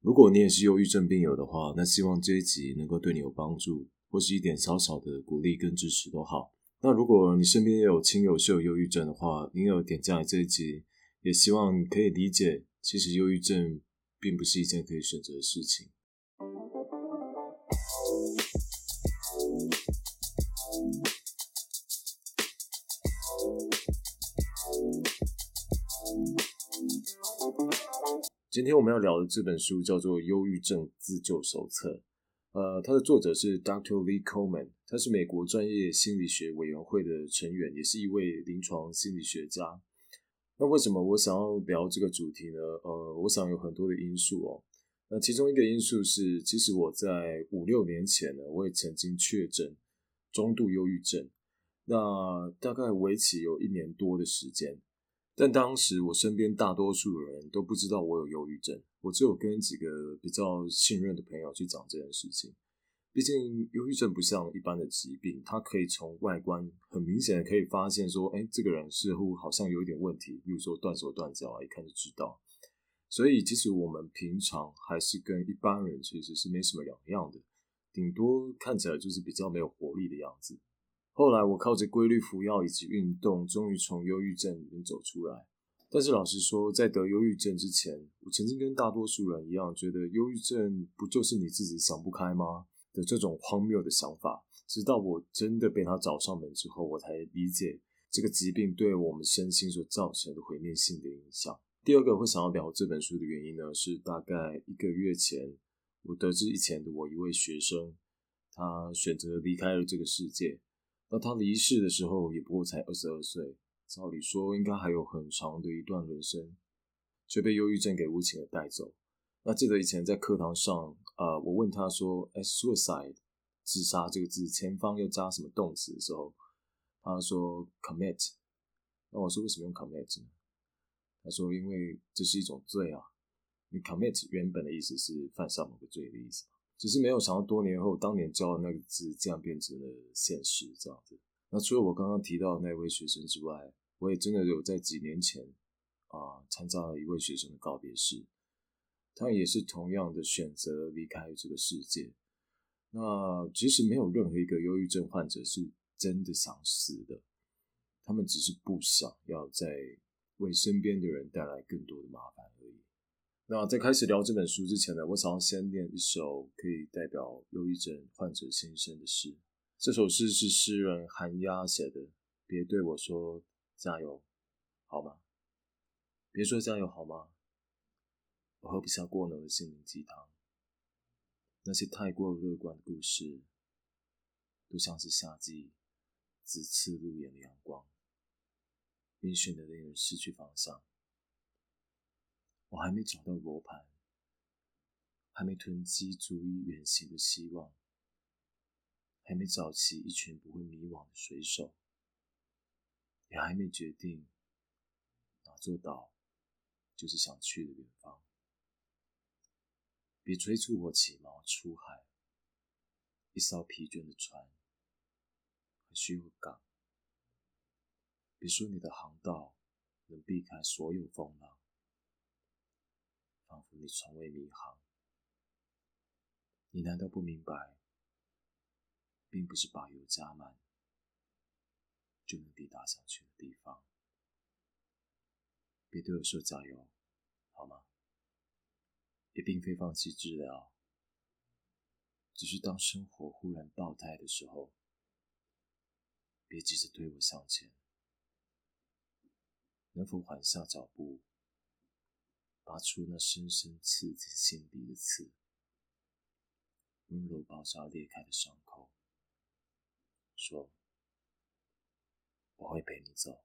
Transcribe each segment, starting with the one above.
如果你也是忧郁症病友的话，那希望这一集能够对你有帮助，或是一点小小的鼓励跟支持都好。那如果你身边也有亲友是有忧郁症的话，你有点赞这一集，也希望你可以理解，其实忧郁症并不是一件可以选择的事情。今天我们要聊的这本书叫做《忧郁症自救手册》，呃，它的作者是 Dr. Lee Coleman，他是美国专业心理学委员会的成员，也是一位临床心理学家。那为什么我想要聊这个主题呢？呃，我想有很多的因素哦。那其中一个因素是，其实我在五六年前呢，我也曾经确诊中度忧郁症，那大概为期有一年多的时间。但当时我身边大多数人都不知道我有忧郁症，我只有跟几个比较信任的朋友去讲这件事情。毕竟忧郁症不像一般的疾病，它可以从外观很明显的可以发现说，哎，这个人似乎好像有一点问题，比如说断手断脚啊，一看就知道。所以其实我们平常还是跟一般人其实是没什么两样的，顶多看起来就是比较没有活力的样子。后来我靠着规律服药以及运动，终于从忧郁症里面走出来。但是老实说，在得忧郁症之前，我曾经跟大多数人一样，觉得忧郁症不就是你自己想不开吗的这种荒谬的想法。直到我真的被他找上门之后，我才理解这个疾病对我们身心所造成的毁灭性的影响。第二个会想要聊这本书的原因呢，是大概一个月前，我得知以前的我一位学生，他选择离开了这个世界。那他离世的时候也不过才二十二岁，照理说应该还有很长的一段人生，却被忧郁症给无情的带走。那记得以前在课堂上，呃，我问他说：“哎，suicide，自杀这个字前方要加什么动词的时候，他说 commit。那我说为什么用 commit 呢？他说因为这是一种罪啊。你 commit 原本的意思是犯下某个罪的意思。只是没有想到，多年后当年教的那个字，竟然变成了现实这样子。那除了我刚刚提到的那位学生之外，我也真的有在几年前啊参加了一位学生的告别式，他也是同样的选择离开这个世界。那其实没有任何一个忧郁症患者是真的想死的，他们只是不想要再为身边的人带来更多的麻烦而已。那在开始聊这本书之前呢，我想要先念一首可以代表忧郁症患者心声的诗。这首诗是诗人韩鸦写的。别对我说加油，好吗？别说加油，好吗？我喝不下过浓的心灵鸡汤。那些太过乐观的故事，都像是夏季紫刺路眼的阳光，冰雪的令人失去方向。我还没找到罗盘，还没囤积足以远行的希望，还没找齐一群不会迷惘的水手，也还没决定哪座岛就是想去的远方。别催促我起锚出海，一艘疲倦的船还需要港。别说你的航道能避开所有风浪。仿佛你从未迷航，你难道不明白，并不是把油加满就能抵达想去的地方？别对我说加油，好吗？也并非放弃治疗，只是当生活忽然爆胎的时候，别急着推我向前，能否缓下脚步？拔出那深深刺进心底的刺，温柔包扎裂开的伤口，说：“我会陪你走。”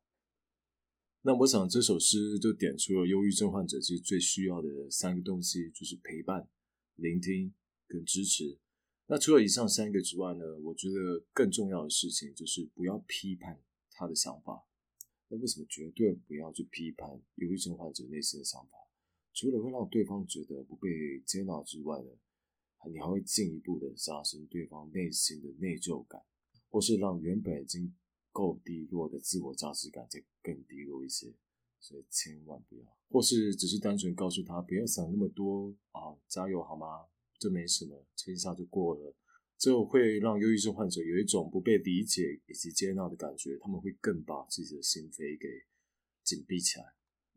那我想这首诗就点出了忧郁症患者其实最需要的三个东西，就是陪伴、聆听跟支持。那除了以上三个之外呢，我觉得更重要的事情就是不要批判他的想法。那为什么绝对不要去批判忧郁症患者内心的想法？除了会让对方觉得不被接纳之外呢，你还会进一步的加深对方内心的内疚感，或是让原本已经够低落的自我价值感再更低落一些。所以千万不要，或是只是单纯告诉他不要想那么多啊，加油好吗？这没什么，撑一下就过了。这会让忧郁症患者有一种不被理解以及接纳的感觉，他们会更把自己的心扉给紧闭起来。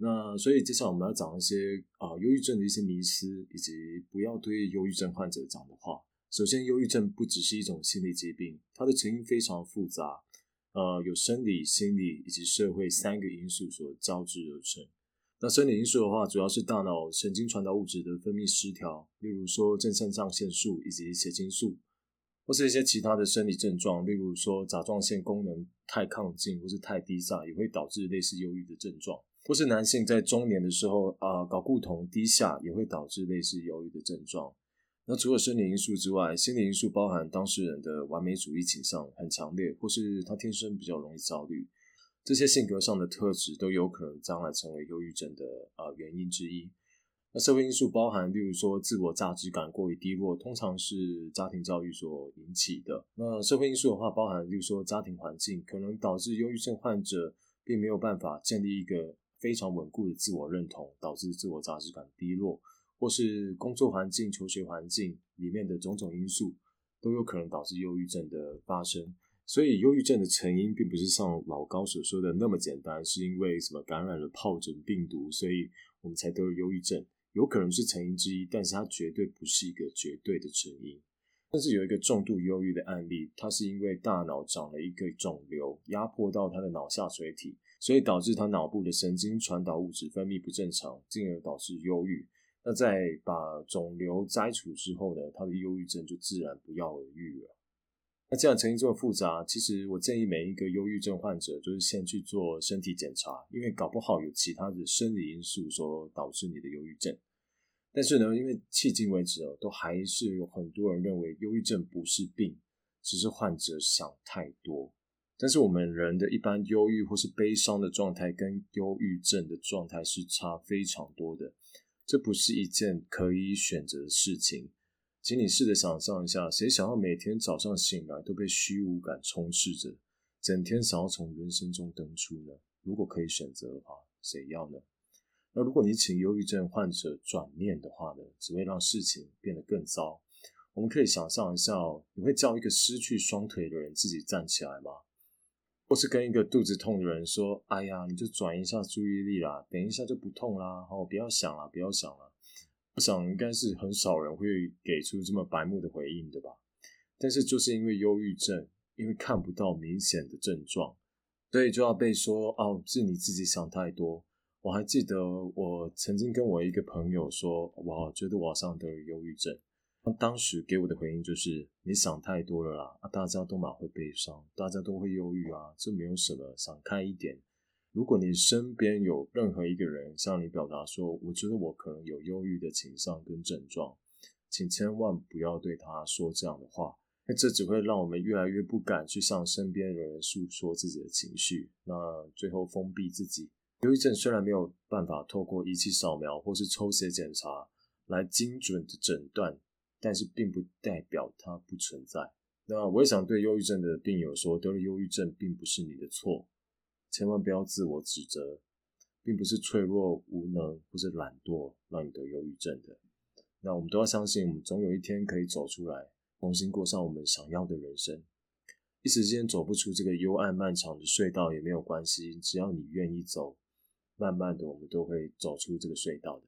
那所以接下来我们要讲一些啊忧郁症的一些迷思，以及不要对忧郁症患者讲的话。首先，忧郁症不只是一种心理疾病，它的成因非常复杂，呃，有生理、心理以及社会三个因素所交织而成。那生理因素的话，主要是大脑神经传导物质的分泌失调，例如说正肾上腺素以及血清素。或是一些其他的生理症状，例如说甲状腺功能太亢进或是太低下，也会导致类似忧郁的症状。或是男性在中年的时候啊，睾固酮低下，也会导致类似忧郁的症状。那除了生理因素之外，心理因素包含当事人的完美主义倾向很强烈，或是他天生比较容易焦虑，这些性格上的特质都有可能将来成为忧郁症的啊原因之一。那社会因素包含，例如说自我价值感过于低落，通常是家庭教育所引起的。那社会因素的话，包含例如说家庭环境可能导致忧郁症患者并没有办法建立一个非常稳固的自我认同，导致自我价值感低落，或是工作环境、求学环境里面的种种因素都有可能导致忧郁症的发生。所以，忧郁症的成因并不是像老高所说的那么简单，是因为什么感染了疱疹病毒，所以我们才得了忧郁症。有可能是成因之一，但是它绝对不是一个绝对的成因。但是有一个重度忧郁的案例，它是因为大脑长了一个肿瘤，压迫到他的脑下垂体，所以导致他脑部的神经传导物质分泌不正常，进而导致忧郁。那在把肿瘤摘除之后呢，他的忧郁症就自然不药而愈了。那这样成因这么复杂，其实我建议每一个忧郁症患者，就是先去做身体检查，因为搞不好有其他的生理因素所导致你的忧郁症。但是呢，因为迄今为止哦，都还是有很多人认为忧郁症不是病，只是患者想太多。但是我们人的一般忧郁或是悲伤的状态，跟忧郁症的状态是差非常多的。这不是一件可以选择的事情。请你试着想象一下，谁想要每天早上醒来都被虚无感充斥着，整天想要从人生中登出呢？如果可以选择的话，谁要呢？那如果你请忧郁症患者转念的话呢，只会让事情变得更糟。我们可以想象一下，哦你会叫一个失去双腿的人自己站起来吗？或是跟一个肚子痛的人说：“哎呀，你就转移一下注意力啦，等一下就不痛啦，好，不要想了，不要想了。”我想应该是很少人会给出这么白目的回应的吧。但是就是因为忧郁症，因为看不到明显的症状，所以就要被说哦，是你自己想太多。我还记得我曾经跟我一个朋友说，我觉得我好像得了忧郁症。当时给我的回应就是你想太多了啦，大家都蛮会悲伤，大家都会忧郁啊，这没有什么，想开一点。如果你身边有任何一个人向你表达说，我觉得我可能有忧郁的倾向跟症状，请千万不要对他说这样的话，那这只会让我们越来越不敢去向身边的人诉说自己的情绪，那最后封闭自己。忧郁症虽然没有办法透过仪器扫描或是抽血检查来精准的诊断，但是并不代表它不存在。那我也想对忧郁症的病友说，得了忧郁症并不是你的错。千万不要自我指责，并不是脆弱无能或者懒惰让你得忧郁症的。那我们都要相信，我们总有一天可以走出来，重新过上我们想要的人生。一时间走不出这个幽暗漫长的隧道也没有关系，只要你愿意走，慢慢的我们都会走出这个隧道的。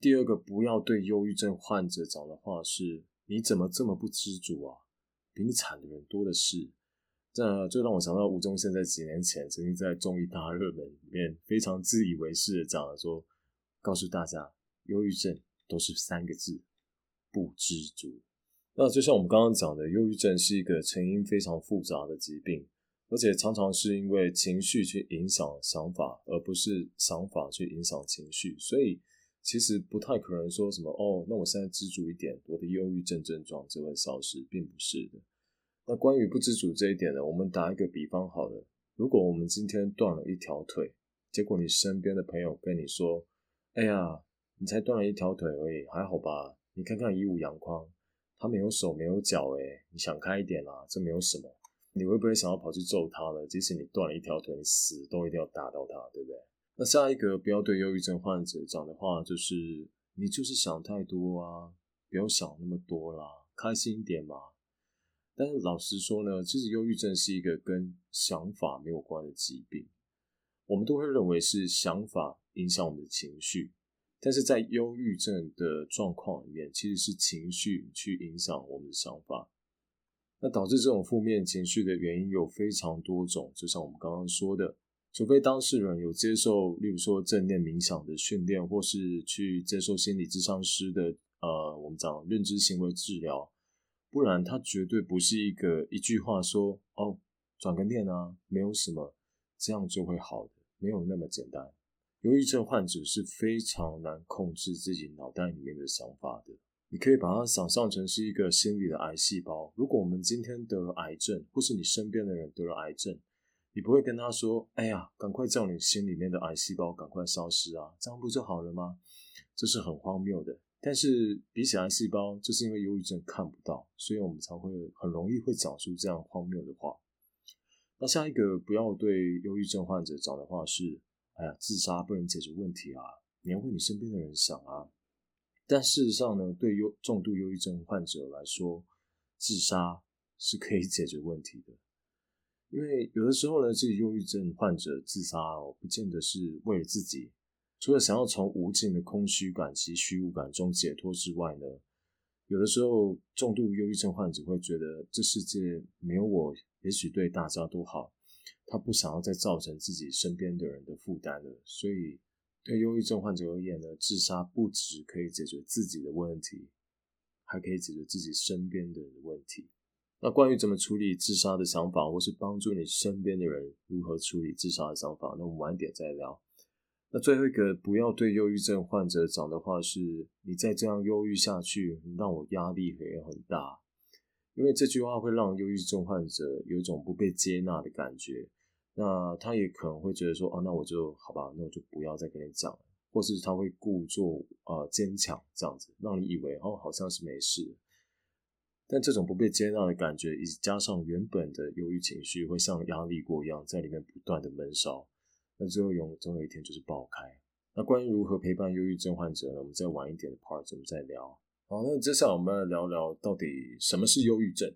第二个，不要对忧郁症患者讲的话是：你怎么这么不知足啊？比你惨的人多的是。这就让我想到吴宗宪在几年前曾经在综艺大热门里面非常自以为是的讲了说，告诉大家，忧郁症都是三个字，不知足。那就像我们刚刚讲的，忧郁症是一个成因非常复杂的疾病，而且常常是因为情绪去影响想法，而不是想法去影响情绪，所以其实不太可能说什么哦，那我现在知足一点，我的忧郁症症状就会消失，并不是的。那关于不知足这一点呢，我们打一个比方好了。如果我们今天断了一条腿，结果你身边的朋友跟你说：“哎呀，你才断了一条腿而已，还好吧？你看看一五阳光，他没有手没有脚，诶，你想开一点啦，这没有什么。”你会不会想要跑去揍他呢？即使你断了一条腿，你死都一定要打到他，对不对？那下一个不要对忧郁症患者讲的话，就是你就是想太多啊，不要想那么多啦，开心一点嘛。但是老实说呢，其实忧郁症是一个跟想法没有关的疾病，我们都会认为是想法影响我们的情绪，但是在忧郁症的状况里面，其实是情绪去影响我们的想法。那导致这种负面情绪的原因有非常多种，就像我们刚刚说的。除非当事人有接受，例如说正念冥想的训练，或是去接受心理咨商师的，呃，我们讲认知行为治疗，不然他绝对不是一个一句话说哦，转个念啊，没有什么，这样就会好的，没有那么简单。忧郁症患者是非常难控制自己脑袋里面的想法的，你可以把它想象成是一个心理的癌细胞。如果我们今天得了癌症，或是你身边的人得了癌症，你不会跟他说：“哎呀，赶快叫你心里面的癌细胞赶快消失啊，这样不就好了吗？”这是很荒谬的。但是比起癌细胞，就是因为忧郁症看不到，所以我们才会很容易会讲出这样荒谬的话。那下一个不要对忧郁症患者讲的话是：“哎呀，自杀不能解决问题啊，你要为你身边的人想啊。”但事实上呢，对忧重度忧郁症患者来说，自杀是可以解决问题的。因为有的时候呢，这个忧郁症患者自杀哦，不见得是为了自己，除了想要从无尽的空虚感及虚无感中解脱之外呢，有的时候重度忧郁症患者会觉得这世界没有我，也许对大家都好，他不想要再造成自己身边的人的负担了，所以对忧郁症患者而言呢，自杀不只可以解决自己的问题，还可以解决自己身边的人的问题。那关于怎么处理自杀的想法，或是帮助你身边的人如何处理自杀的想法，那我们晚点再聊。那最后一个，不要对忧郁症患者讲的话是：你再这样忧郁下去，让我压力也很大。因为这句话会让忧郁症患者有一种不被接纳的感觉。那他也可能会觉得说：哦，那我就好吧，那我就不要再跟你讲了。或是他会故作呃坚强这样子，让你以为哦好像是没事。但这种不被接纳的感觉，以及加上原本的忧郁情绪，会像压力锅一样在里面不断的闷烧，那最后有总有一天就是爆开。那关于如何陪伴忧郁症患者呢？我们再晚一点的 part 我们再聊。好，那接下来我们来聊聊到底什么是忧郁症。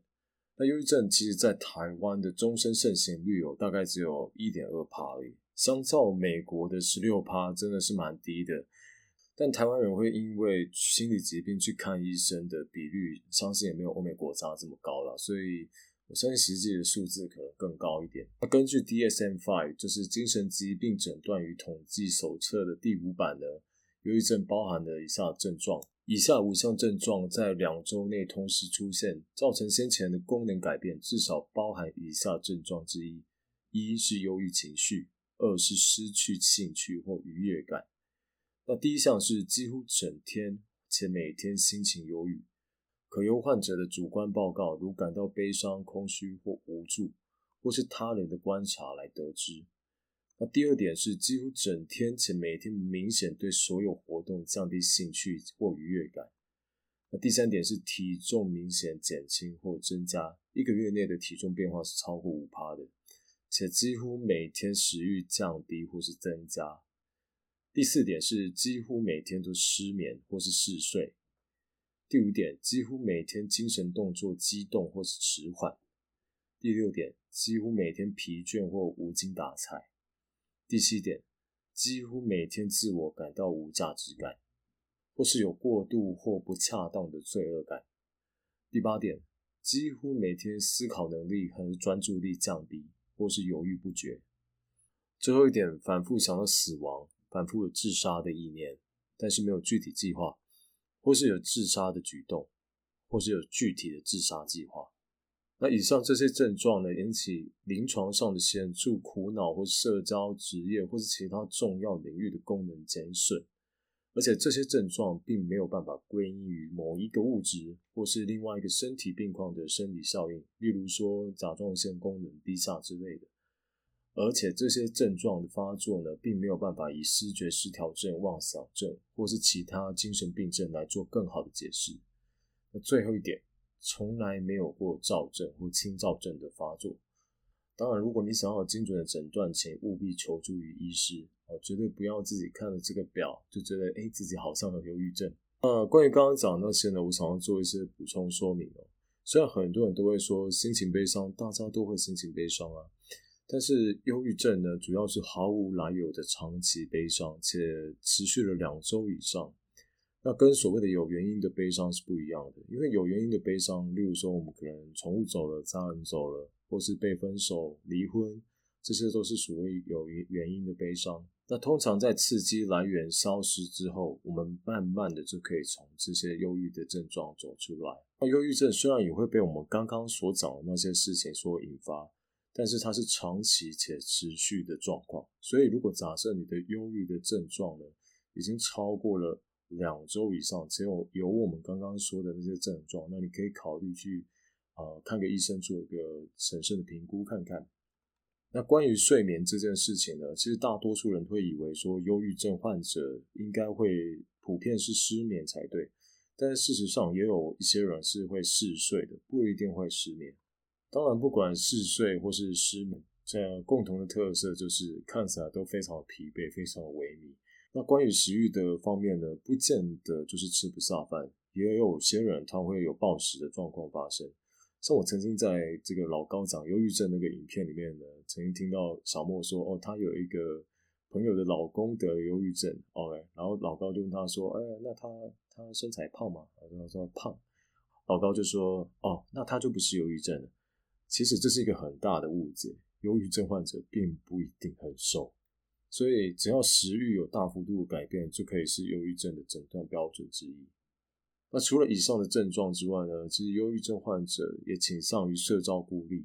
那忧郁症其实在台湾的终身盛行率有大概只有一点二趴而已，相较美国的十六趴，真的是蛮低的。但台湾人会因为心理疾病去看医生的比率，相信也没有欧美国家这么高了，所以我相信实际的数字可能更高一点。那根据 DSM-5，就是精神疾病诊断与统计手册的第五版呢，忧郁症包含了以下症状：以下五项症状在两周内同时出现，造成先前的功能改变，至少包含以下症状之一：一是忧郁情绪，二是失去兴趣或愉悦感。那第一项是几乎整天且每天心情忧郁，可由患者的主观报告，如感到悲伤、空虚或无助，或是他人的观察来得知。那第二点是几乎整天且每天明显对所有活动降低兴趣或愉悦感。那第三点是体重明显减轻或增加，一个月内的体重变化是超过五趴的，且几乎每天食欲降低或是增加。第四点是几乎每天都失眠或是嗜睡。第五点，几乎每天精神动作激动或是迟缓。第六点，几乎每天疲倦或无精打采。第七点，几乎每天自我感到无价值感，或是有过度或不恰当的罪恶感。第八点，几乎每天思考能力和专注力降低，或是犹豫不决。最后一点，反复想到死亡。反复有自杀的意念，但是没有具体计划，或是有自杀的举动，或是有具体的自杀计划。那以上这些症状呢，引起临床上的显著苦恼或社交、职业或是其他重要领域的功能减损，而且这些症状并没有办法归因于某一个物质或是另外一个身体病况的生理效应，例如说甲状腺功能低下之类的。而且这些症状的发作呢，并没有办法以视觉失调症、妄想症或是其他精神病症来做更好的解释。那最后一点，从来没有过躁症或轻躁症的发作。当然，如果你想要精准的诊断，请务必求助于医师哦，绝对不要自己看了这个表就觉得哎自己好像有忧郁症。呃，关于刚刚讲那些呢，我想要做一些补充说明哦。虽然很多人都会说心情悲伤，大家都会心情悲伤啊，但是忧郁症呢，主要是毫无来由的长期悲伤，且持续了两周以上。那跟所谓的有原因的悲伤是不一样的，因为有原因的悲伤，例如说我们可能宠物走了、家人走了，或是被分手、离婚，这些都是属于有原因的悲伤。那通常在刺激来源消失之后，我们慢慢的就可以从这些忧郁的症状走出来。那忧郁症虽然也会被我们刚刚所讲的那些事情所引发，但是它是长期且持续的状况。所以如果假设你的忧郁的症状呢，已经超过了。两周以上，只有有我们刚刚说的那些症状，那你可以考虑去呃看个医生做一个审慎的评估看看。那关于睡眠这件事情呢，其实大多数人会以为说忧郁症患者应该会普遍是失眠才对，但是事实上也有一些人是会嗜睡的，不一定会失眠。当然，不管嗜睡或是失眠，这样共同的特色就是看起来都非常疲惫，非常萎靡。那关于食欲的方面呢，不见得就是吃不下饭，也有些人他会有暴食的状况发生。像我曾经在这个老高讲忧郁症那个影片里面呢，曾经听到小莫说，哦，他有一个朋友的老公得忧郁症，OK，然后老高就问他说，哎，那他他身材胖吗？他说胖，老高就说，哦，那他就不是忧郁症了。其实这是一个很大的误解，忧郁症患者并不一定很瘦。所以，只要食欲有大幅度改变，就可以是忧郁症的诊断标准之一。那除了以上的症状之外呢，其实忧郁症患者也倾向于社交孤立。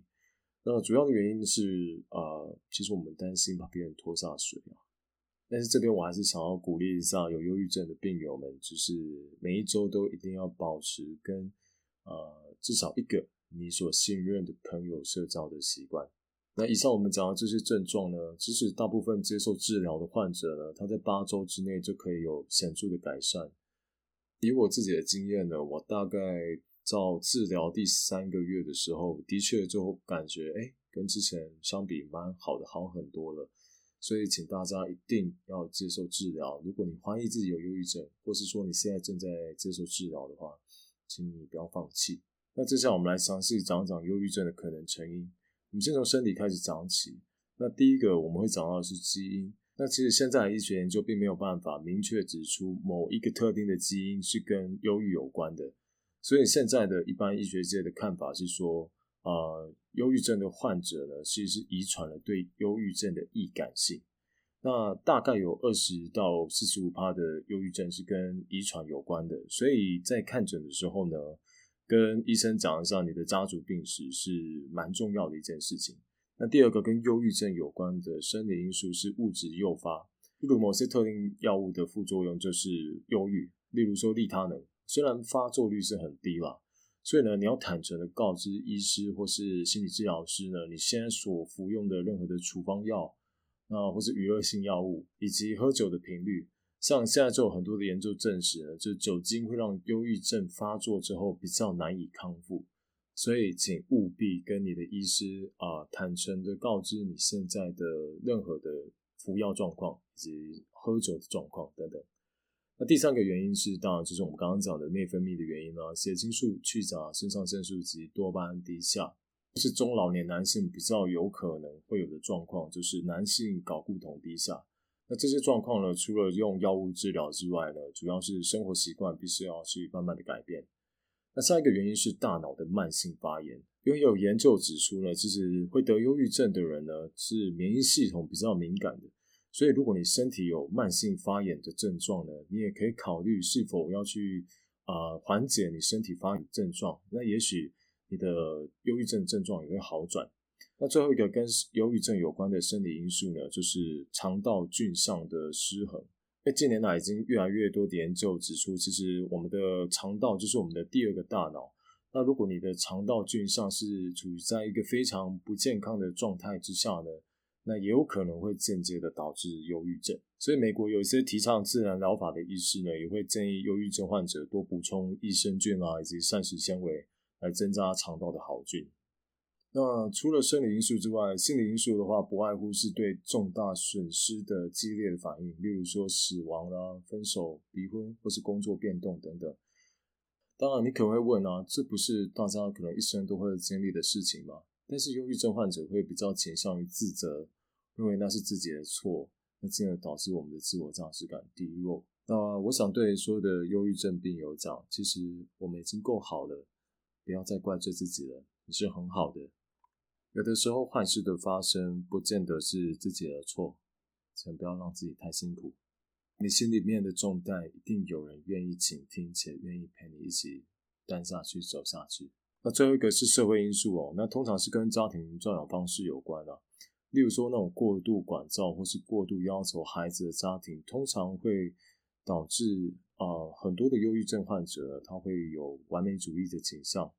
那主要的原因是，呃，其实我们担心把别人拖下水啊。但是这边我还是想要鼓励一下有忧郁症的病友们，就是每一周都一定要保持跟呃至少一个你所信任的朋友社交的习惯。那以上我们讲的这些症状呢，其实大部分接受治疗的患者呢，他在八周之内就可以有显著的改善。以我自己的经验呢，我大概照治疗第三个月的时候，的确就感觉哎，跟之前相比蛮好的，好很多了。所以请大家一定要接受治疗。如果你怀疑自己有忧郁症，或是说你现在正在接受治疗的话，请你不要放弃。那接下来我们来详细讲讲忧郁症的可能成因。我们先从身体开始讲起。那第一个我们会讲到的是基因。那其实现在医学研究并没有办法明确指出某一个特定的基因是跟忧郁有关的。所以现在的一般医学界的看法是说，呃，忧郁症的患者呢，其实是遗传了对忧郁症的易感性。那大概有二十到四十五趴的忧郁症是跟遗传有关的。所以在看诊的时候呢。跟医生讲一下你的家族病史是蛮重要的一件事情。那第二个跟忧郁症有关的生理因素是物质诱发，例如某些特定药物的副作用就是忧郁，例如说利他能，虽然发作率是很低啦，所以呢你要坦诚的告知医师或是心理治疗师呢，你现在所服用的任何的处方药，那或是娱乐性药物以及喝酒的频率。像现在就有很多的研究证实呢，就酒精会让忧郁症发作之后比较难以康复，所以请务必跟你的医师啊坦诚的告知你现在的任何的服药状况以及喝酒的状况等等。那第三个原因是，当然就是我们刚刚讲的内分泌的原因啦，血清素去甲、肾上腺素及多巴胺低下，是中老年男性比较有可能会有的状况，就是男性睾固酮低下。那这些状况呢，除了用药物治疗之外呢，主要是生活习惯必须要去慢慢的改变。那下一个原因是大脑的慢性发炎，因为有研究指出呢，其实会得忧郁症的人呢，是免疫系统比较敏感的，所以如果你身体有慢性发炎的症状呢，你也可以考虑是否要去啊缓解你身体发炎症状，那也许你的忧郁症症状也会好转。那最后一个跟忧郁症有关的生理因素呢，就是肠道菌相的失衡。因为近年来已经越来越多的研究指出，其实我们的肠道就是我们的第二个大脑。那如果你的肠道菌相是处于在一个非常不健康的状态之下呢，那也有可能会间接的导致忧郁症。所以美国有一些提倡自然疗法的医师呢，也会建议忧郁症患者多补充益生菌啊，以及膳食纤维来增加肠道的好菌。那除了生理因素之外，心理因素的话，不外乎是对重大损失的激烈的反应，例如说死亡啦、分手、离婚或是工作变动等等。当然，你可能会问啊，这不是大家可能一生都会经历的事情吗？但是忧郁症患者会比较倾向于自责，认为那是自己的错，那进而导致我们的自我价值感低落。那我想对所有的忧郁症病友讲，其实我们已经够好了，不要再怪罪自己了，你是很好的。有的时候坏事的发生，不见得是自己的错，请不要让自己太辛苦。你心里面的重担，一定有人愿意倾听且愿意陪你一起担下去、走下去。那最后一个是社会因素哦，那通常是跟家庭教养方式有关的。例如说，那种过度管教或是过度要求孩子的家庭，通常会导致啊很多的忧郁症患者，他会有完美主义的倾向。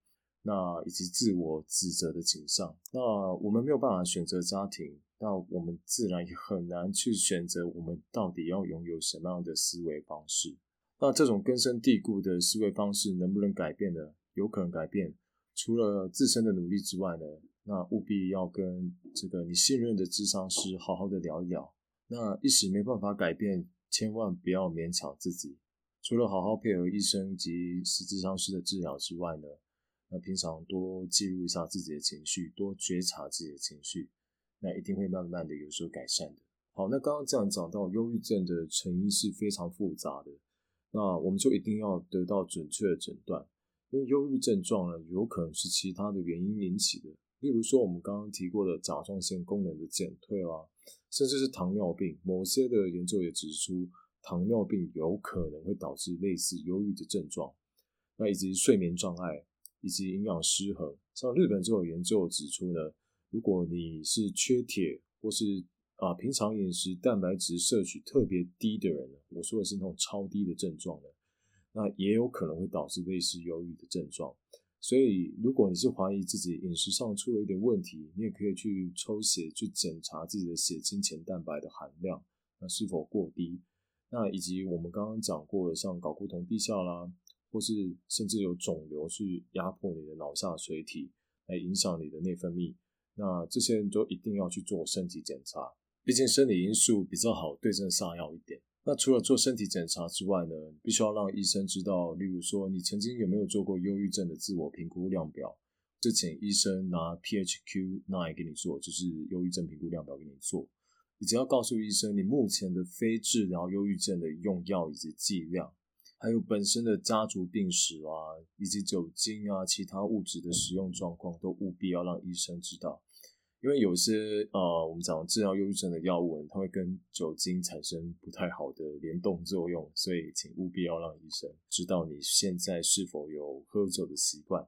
那以及自我指责的倾向，那我们没有办法选择家庭，那我们自然也很难去选择我们到底要拥有什么样的思维方式。那这种根深蒂固的思维方式能不能改变呢？有可能改变，除了自身的努力之外呢，那务必要跟这个你信任的智商师好好的聊一聊。那一时没办法改变，千万不要勉强自己。除了好好配合医生及智商师的治疗之外呢？那平常多记录一下自己的情绪，多觉察自己的情绪，那一定会慢慢的有所改善的。好，那刚刚这样讲到，忧郁症的成因是非常复杂的，那我们就一定要得到准确的诊断，因为忧郁症状呢，有可能是其他的原因引起的，例如说我们刚刚提过的甲状腺功能的减退啦，甚至是糖尿病，某些的研究也指出，糖尿病有可能会导致类似忧郁的症状，那以及睡眠障碍。以及营养失衡，像日本就有研究指出呢，如果你是缺铁或是啊平常饮食蛋白质摄取特别低的人，我说的是那种超低的症状呢，那也有可能会导致类似忧郁的症状。所以如果你是怀疑自己饮食上出了一点问题，你也可以去抽血去检查自己的血清前蛋白的含量，那是否过低？那以及我们刚刚讲过的，像睾固酮低下啦。或是甚至有肿瘤去压迫你的脑下垂体，来影响你的内分泌，那这些人都一定要去做身体检查。毕竟生理因素比较好对症下药一点。那除了做身体检查之外呢，必须要让医生知道，例如说你曾经有没有做过忧郁症的自我评估量表，就请医生拿 PHQ-9 给你做，就是忧郁症评估量表给你做。你只要告诉医生你目前的非治疗忧郁症的用药以及剂量。还有本身的家族病史啊，以及酒精啊、其他物质的使用状况，都务必要让医生知道。因为有些呃，我们讲治疗忧郁症的药物，它会跟酒精产生不太好的联动作用，所以请务必要让医生知道你现在是否有喝酒的习惯。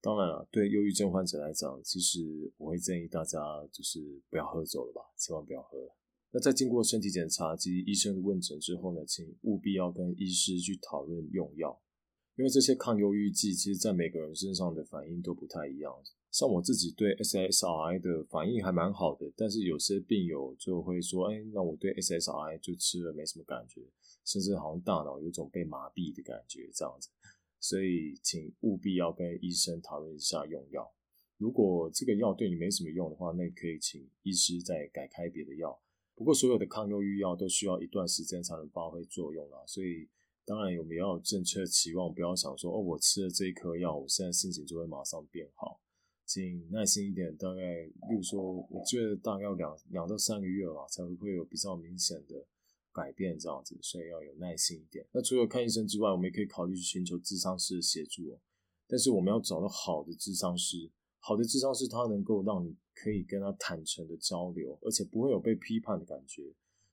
当然了，对忧郁症患者来讲，其实我会建议大家就是不要喝酒了吧，千万不要喝。那在经过身体检查及医生的问诊之后呢，请务必要跟医师去讨论用药，因为这些抗忧郁剂其实在每个人身上的反应都不太一样。像我自己对 SSRI 的反应还蛮好的，但是有些病友就会说，哎，那我对 SSRI 就吃了没什么感觉，甚至好像大脑有种被麻痹的感觉这样子。所以请务必要跟医生讨论一下用药。如果这个药对你没什么用的话，那可以请医师再改开别的药。不过，所有的抗忧郁药都需要一段时间才能发挥作用啦，所以当然我们要正确期望，不要想说哦，我吃了这一颗药，我现在心情就会马上变好，请耐心一点，大概，例如说，我觉得大概要两两到三个月吧，才会有比较明显的改变这样子，所以要有耐心一点。那除了看医生之外，我们也可以考虑去寻求智商师的协助哦，但是我们要找到好的智商师。好的智商是他能够让你可以跟他坦诚的交流，而且不会有被批判的感觉。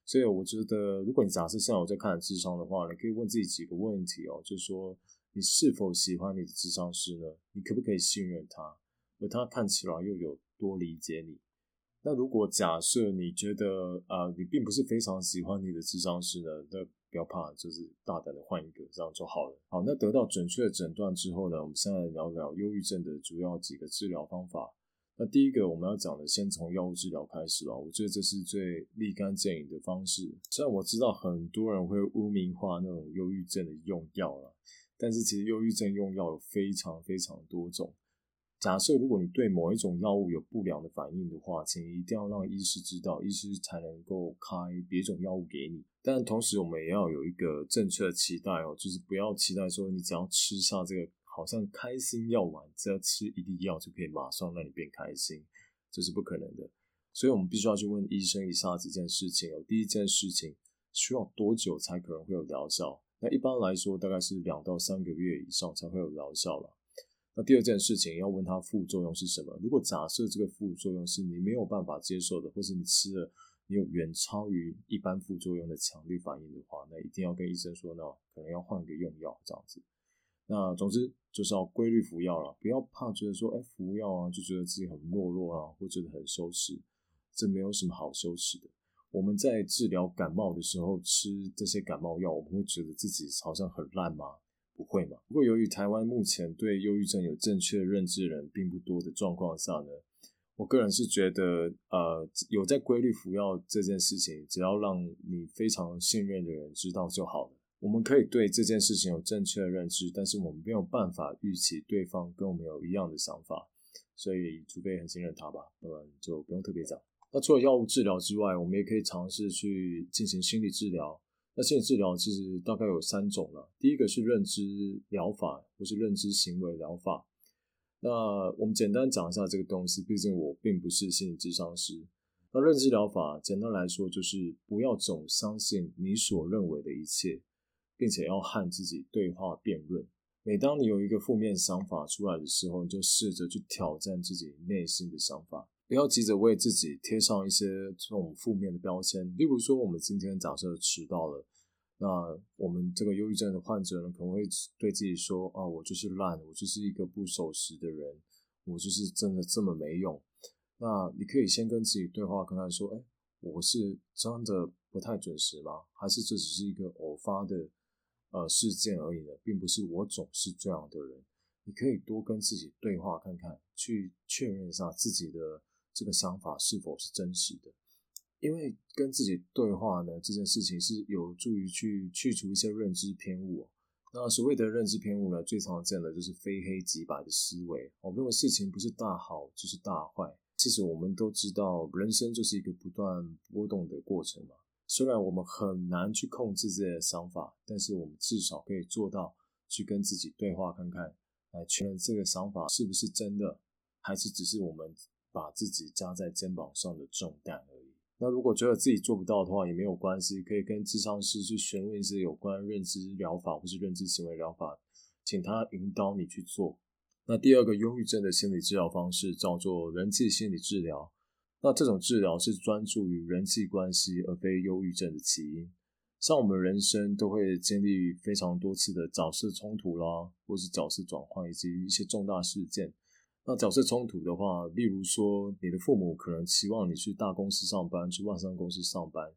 所以我觉得，如果你假设现在我在看智商的话，你可以问自己几个问题哦，就是说你是否喜欢你的智商师呢？你可不可以信任他？而他看起来又有多理解你？那如果假设你觉得啊，你并不是非常喜欢你的智商师呢？那不要怕，就是大胆的换一个，这样就好了。好，那得到准确的诊断之后呢，我们现在聊聊忧郁症的主要几个治疗方法。那第一个我们要讲的，先从药物治疗开始哦。我觉得这是最立竿见影的方式。虽然我知道很多人会污名化那种忧郁症的用药了，但是其实忧郁症用药有非常非常多种。假设如果你对某一种药物有不良的反应的话，请一定要让医师知道，医师才能够开别种药物给你。但同时，我们也要有一个正确的期待哦，就是不要期待说你只要吃下这个好像开心药丸，只要吃一粒药就可以马上让你变开心，这是不可能的。所以我们必须要去问医生一下几件事情哦。第一件事情，需要多久才可能会有疗效？那一般来说，大概是两到三个月以上才会有疗效了。那第二件事情要问他副作用是什么？如果假设这个副作用是你没有办法接受的，或是你吃了你有远超于一般副作用的强烈反应的话，那一定要跟医生说，那可能要换一个用药这样子。那总之就是要规律服药了，不要怕觉得说，哎，服药啊就觉得自己很懦弱啊，或者很羞耻，这没有什么好羞耻的。我们在治疗感冒的时候吃这些感冒药，我们会觉得自己好像很烂吗？不会嘛？不过由于台湾目前对忧郁症有正确认知的人并不多的状况下呢，我个人是觉得，呃，有在规律服药这件事情，只要让你非常信任的人知道就好了。我们可以对这件事情有正确的认知，但是我们没有办法预期对方跟我们有一样的想法，所以除非很信任他吧，不然就不用特别讲。那除了药物治疗之外，我们也可以尝试去进行心理治疗。那心理治疗其实大概有三种了。第一个是认知疗法，或是认知行为疗法。那我们简单讲一下这个东西，毕竟我并不是心理智商师。那认知疗法简单来说，就是不要总相信你所认为的一切，并且要和自己对话辩论。每当你有一个负面想法出来的时候，你就试着去挑战自己内心的想法。不要急着为自己贴上一些这种负面的标签，例如说，我们今天假设迟到了，那我们这个忧郁症的患者呢，可能会对自己说：“啊，我就是烂，我就是一个不守时的人，我就是真的这么没用。”那你可以先跟自己对话，跟他说：“哎，我是真的不太准时吗？还是这只是一个偶发的呃事件而已呢？并不是我总是这样的人。”你可以多跟自己对话看看，去确认一下自己的。这个想法是否是真实的？因为跟自己对话呢，这件事情是有助于去去除一些认知偏误。那所谓的认知偏误呢，最常见的就是非黑即白的思维。我认为事情不是大好就是大坏。其实我们都知道，人生就是一个不断波动的过程嘛。虽然我们很难去控制这些想法，但是我们至少可以做到去跟自己对话看看，来确认这个想法是不是真的，还是只是我们。把自己加在肩膀上的重担而已。那如果觉得自己做不到的话，也没有关系，可以跟智商师去询问一些有关认知疗法或是认知行为疗法，请他引导你去做。那第二个忧郁症的心理治疗方式叫做人际心理治疗。那这种治疗是专注于人际关系，而非忧郁症的起因。像我们人生都会经历非常多次的角色冲突啦，或是角色转换，以及一些重大事件。那角色冲突的话，例如说，你的父母可能期望你去大公司上班，去万商公司上班，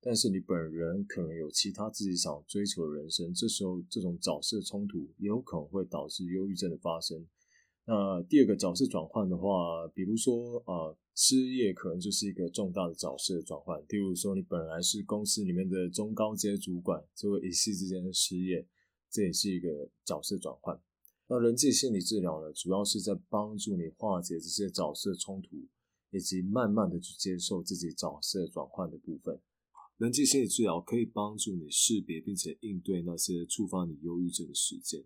但是你本人可能有其他自己想追求的人生，这时候这种角色冲突也有可能会导致忧郁症的发生。那第二个角色转换的话，比如说啊，失业可能就是一个重大的角色转换。例如说，你本来是公司里面的中高阶主管，结果一夕之间失业，这也是一个角色转换。那人际心理治疗呢，主要是在帮助你化解这些角色冲突，以及慢慢的去接受自己角色转换的部分。人际心理治疗可以帮助你识别并且应对那些触发你忧郁症的事件，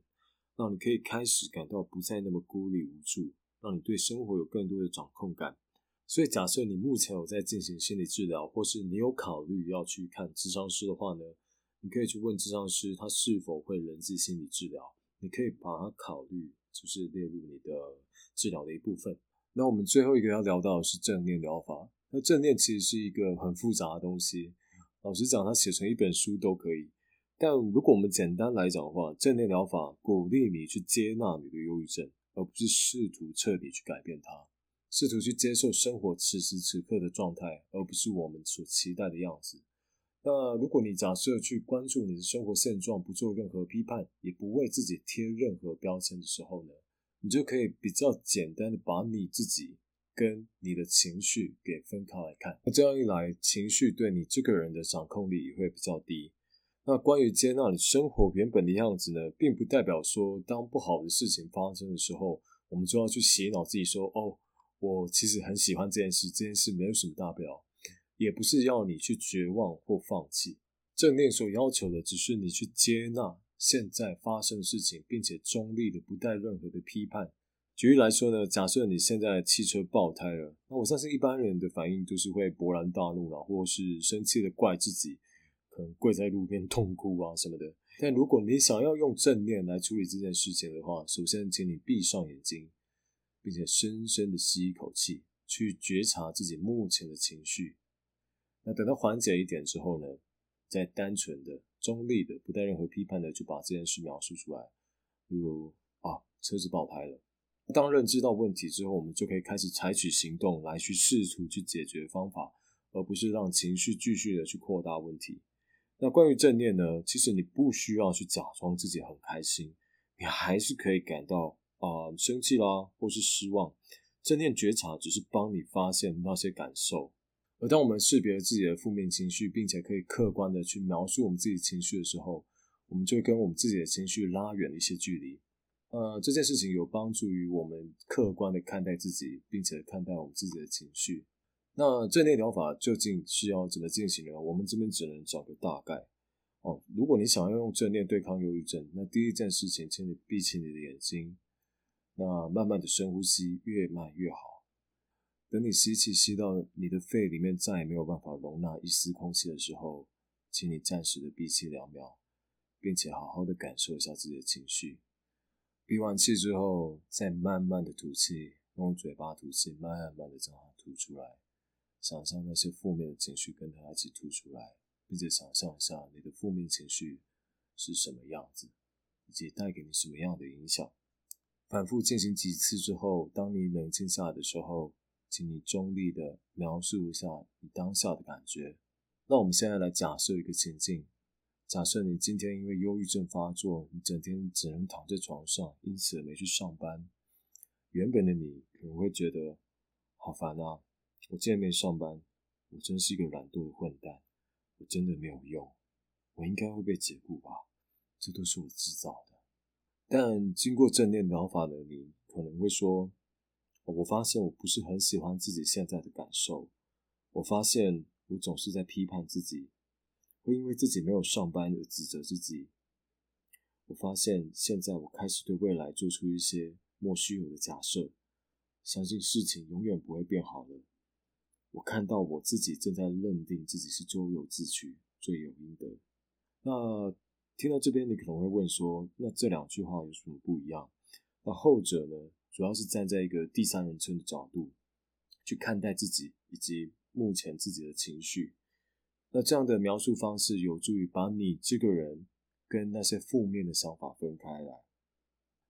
让你可以开始感到不再那么孤立无助，让你对生活有更多的掌控感。所以，假设你目前有在进行心理治疗，或是你有考虑要去看智商师的话呢，你可以去问智商师，他是否会人际心理治疗。你可以把它考虑，就是列入你的治疗的一部分。那我们最后一个要聊到的是正念疗法。那正念其实是一个很复杂的东西，老实讲，它写成一本书都可以。但如果我们简单来讲的话，正念疗法鼓励你去接纳你的忧郁症，而不是试图彻底去改变它，试图去接受生活此时此刻的状态，而不是我们所期待的样子。那如果你假设去关注你的生活现状，不做任何批判，也不为自己贴任何标签的时候呢，你就可以比较简单的把你自己跟你的情绪给分开来看。那这样一来，情绪对你这个人的掌控力也会比较低。那关于接纳你生活原本的样子呢，并不代表说当不好的事情发生的时候，我们就要去洗脑自己说：“哦，我其实很喜欢这件事，这件事没有什么大不了。”也不是要你去绝望或放弃。正念所要求的，只是你去接纳现在发生的事情，并且中立的，不带任何的批判。举例来说呢，假设你现在汽车爆胎了，那我相信一般人的反应都是会勃然大怒啦，或是生气的怪自己，可能跪在路边 痛哭啊什么的。但如果你想要用正念来处理这件事情的话，首先请你闭上眼睛，并且深深的吸一口气，去觉察自己目前的情绪。那等到缓解一点之后呢，再单纯的、中立的、不带任何批判的，就把这件事描述出来。例如啊，车子爆胎了。当认知到问题之后，我们就可以开始采取行动来去试图去解决方法，而不是让情绪继续的去扩大问题。那关于正念呢？其实你不需要去假装自己很开心，你还是可以感到啊生气啦，或是失望。正念觉察只是帮你发现那些感受，而当我们识别了自己的负面情绪，并且可以客观的去描述我们自己情绪的时候，我们就跟我们自己的情绪拉远了一些距离。呃，这件事情有帮助于我们客观的看待自己，并且看待我们自己的情绪。那正念疗法究竟是要怎么进行呢？我们这边只能找个大概哦。如果你想要用正念对抗忧郁症，那第一件事情，请你闭起你的眼睛，那慢慢的深呼吸，越慢越好。等你吸气吸到你的肺里面再也没有办法容纳一丝空气的时候，请你暂时的闭气两秒，并且好好的感受一下自己的情绪。闭完气之后，再慢慢的吐气，用嘴巴吐气，慢慢的将它吐出来。想象那些负面的情绪跟它一起吐出来，并且想象一下你的负面情绪是什么样子，以及带给你什么样的影响。反复进行几次之后，当你冷静下来的时候，请你中立的描述一下你当下的感觉。那我们现在来假设一个情境。假设你今天因为忧郁症发作，你整天只能躺在床上，因此没去上班。原本的你可能会觉得好烦啊！我今天没上班，我真是一个懒惰的混蛋，我真的没有用，我应该会被解雇吧？这都是我制造的。但经过正念疗法的你，可能会说：我发现我不是很喜欢自己现在的感受，我发现我总是在批判自己。会因为自己没有上班而指责自己。我发现现在我开始对未来做出一些莫须有的假设，相信事情永远不会变好了。我看到我自己正在认定自己是咎由自取、罪有应得。那听到这边，你可能会问说：那这两句话有什么不一样？那后者呢，主要是站在一个第三人称的角度去看待自己以及目前自己的情绪。那这样的描述方式有助于把你这个人跟那些负面的想法分开来。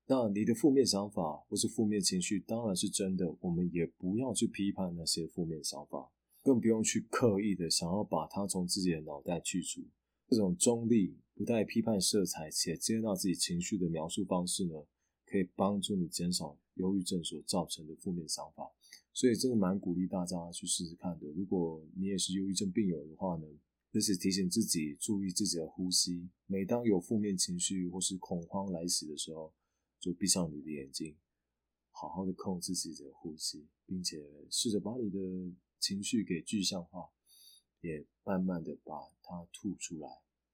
那你的负面想法或是负面情绪当然是真的，我们也不要去批判那些负面想法，更不用去刻意的想要把它从自己的脑袋去除。这种中立、不带批判色彩且接纳自己情绪的描述方式呢，可以帮助你减少忧郁症所造成的负面想法。所以真的蛮鼓励大家去试试看的。如果你也是忧郁症病友的话呢，就是提醒自己注意自己的呼吸。每当有负面情绪或是恐慌来袭的时候，就闭上你的眼睛，好好的控制自己的呼吸，并且试着把你的情绪给具象化，也慢慢的把它吐出来，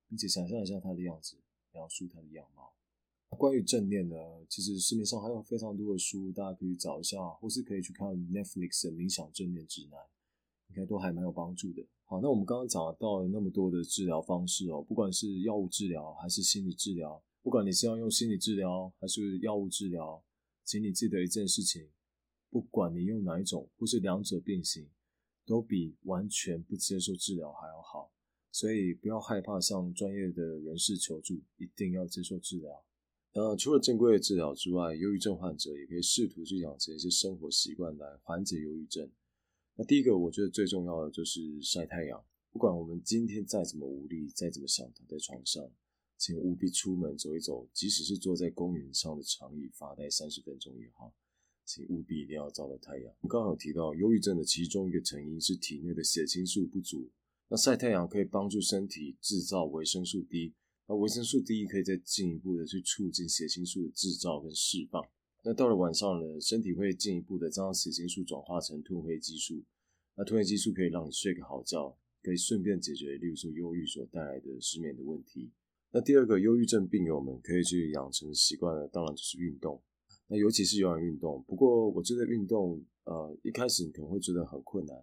并且想象一下它的样子，描述它的样貌。关于正念呢，其实市面上还有非常多的书，大家可以找一下，或是可以去看 Netflix 的冥想正念指南，应该都还蛮有帮助的。好，那我们刚刚讲到了那么多的治疗方式哦，不管是药物治疗还是心理治疗，不管你是要用心理治疗还是药物治疗，请你记得一件事情，不管你用哪一种，或是两者并行，都比完全不接受治疗还要好。所以不要害怕向专业的人士求助，一定要接受治疗。那除了正规的治疗之外，忧郁症患者也可以试图去养成一些生活习惯来缓解忧郁症。那第一个，我觉得最重要的就是晒太阳。不管我们今天再怎么无力，再怎么想躺在床上，请务必出门走一走，即使是坐在公园上的长椅发呆三十分钟也好，请务必一定要照到太阳。我刚好提到，忧郁症的其中一个成因是体内的血清素不足。那晒太阳可以帮助身体制造维生素 D。而维生素 D 可以再进一步的去促进血清素的制造跟释放。那到了晚上呢，身体会进一步的将血清素转化成褪黑激素。那褪黑激素可以让你睡个好觉，可以顺便解决，例如说忧郁所带来的失眠的问题。那第二个忧郁症病友们可以去养成习惯呢，当然就是运动。那尤其是有氧运动。不过我觉得运动，呃，一开始你可能会觉得很困难，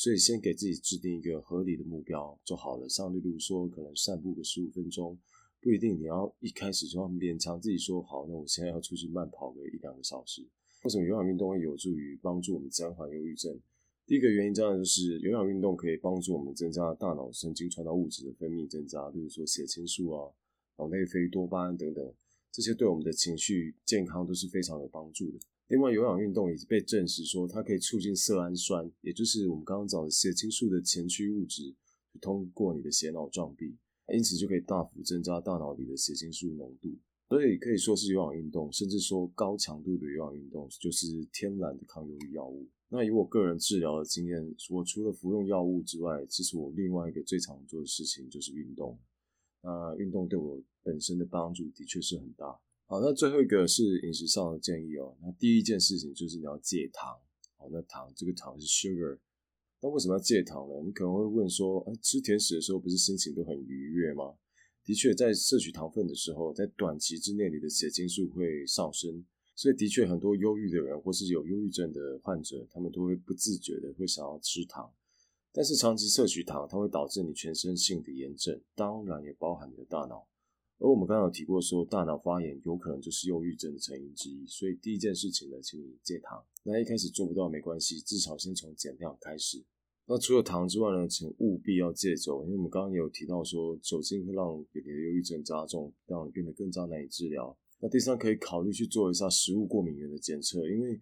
所以先给自己制定一个合理的目标就好了。像例如说，可能散步个十五分钟。不一定你要一开始就要勉强自己说好，那我现在要出去慢跑个一两个小时。为什么有氧运动会有助于帮助我们暂缓忧郁症？第一个原因当然就是有氧运动可以帮助我们增加大脑神经传导物质的分泌，增加，比如说血清素啊、脑内啡、多巴胺等等，这些对我们的情绪健康都是非常有帮助的。另外，有氧运动已经被证实说它可以促进色氨酸，也就是我们刚刚讲的血清素的前驱物质，通过你的血脑撞壁。因此就可以大幅增加大脑里的血清素浓度，所以可以说是有氧运动，甚至说高强度的有氧运动就是天然的抗忧郁药物。那以我个人治疗的经验，我除了服用药物之外，其实我另外一个最常做的事情就是运动。那运动对我本身的帮助的确是很大。好，那最后一个是饮食上的建议哦。那第一件事情就是你要戒糖。好，那糖这个糖是 sugar。那为什么要戒糖呢？你可能会问说，哎，吃甜食的时候不是心情都很愉悦吗？的确，在摄取糖分的时候，在短期之内，你的血清素会上升，所以的确很多忧郁的人或是有忧郁症的患者，他们都会不自觉的会想要吃糖。但是长期摄取糖，它会导致你全身性的炎症，当然也包含你的大脑。而我们刚刚有提过说，大脑发炎有可能就是忧郁症的成因之一。所以第一件事情呢，请你戒糖。那一开始做不到没关系，至少先从减量开始。那除了糖之外呢，请务必要戒酒，因为我们刚刚也有提到说，酒精会让你的忧郁症加重，让你变得更加难以治疗。那第三，可以考虑去做一下食物过敏源的检测，因为，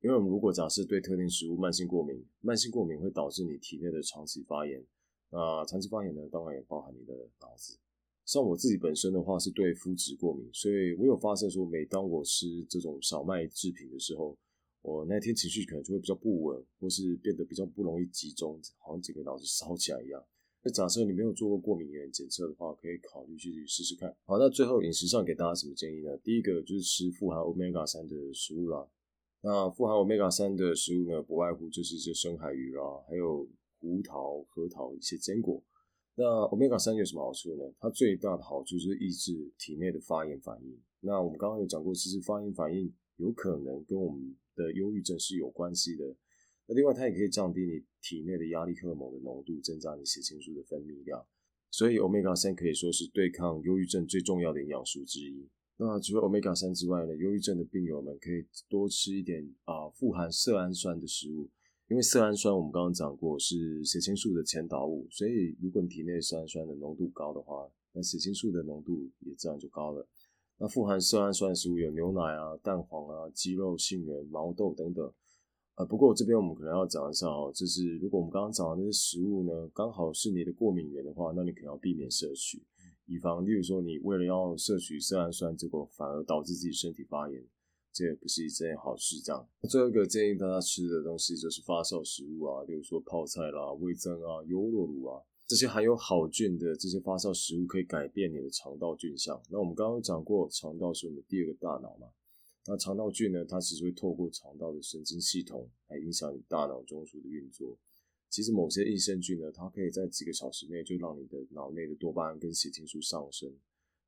因为我们如果假设对特定食物慢性过敏，慢性过敏会导致你体内的长期发炎。那长期发炎呢，当然也包含你的脑子。像我自己本身的话是对麸质过敏，所以我有发现说，每当我吃这种小麦制品的时候，我那天情绪可能就会比较不稳，或是变得比较不容易集中，好像整个脑子烧起来一样。那假设你没有做过过敏原检测的话，可以考虑去试试看。好，那最后饮食上给大家什么建议呢？第一个就是吃富含 omega 三的食物啦。那富含 omega 三的食物呢，不外乎就是一些深海鱼啦，还有胡桃、核桃一些坚果。那 omega 三有什么好处呢？它最大的好处就是抑制体内的发炎反应。那我们刚刚有讲过，其实发炎反应有可能跟我们的忧郁症是有关系的。那另外，它也可以降低你体内的压力荷尔蒙的浓度，增加你血清素的分泌量。所以 omega 三可以说是对抗忧郁症最重要的营养素之一。那除了 omega 三之外呢，忧郁症的病友们可以多吃一点啊富含色氨酸的食物。因为色氨酸我们刚刚讲过是血清素的前导物，所以如果你体内色氨酸的浓度高的话，那血清素的浓度也自然就高了。那富含色氨酸的食物有牛奶啊、蛋黄啊、鸡肉、杏仁、毛豆等等。呃，不过这边我们可能要讲一下哦，就是如果我们刚刚讲的那些食物呢，刚好是你的过敏源的话，那你可能要避免摄取，以防例如说你为了要摄取色氨酸，结果反而导致自己身体发炎。这也不是一件好事。这样，最后一个建议大家吃的东西就是发酵食物啊，比如说泡菜啦、味增啊、优酪乳啊，这些含有好菌的这些发酵食物可以改变你的肠道菌相。那我们刚刚讲过，肠道是我们第二个大脑嘛。那肠道菌呢，它其实会透过肠道的神经系统来影响你大脑中枢的运作。其实某些益生菌呢，它可以在几个小时内就让你的脑内的多巴胺跟血清素上升。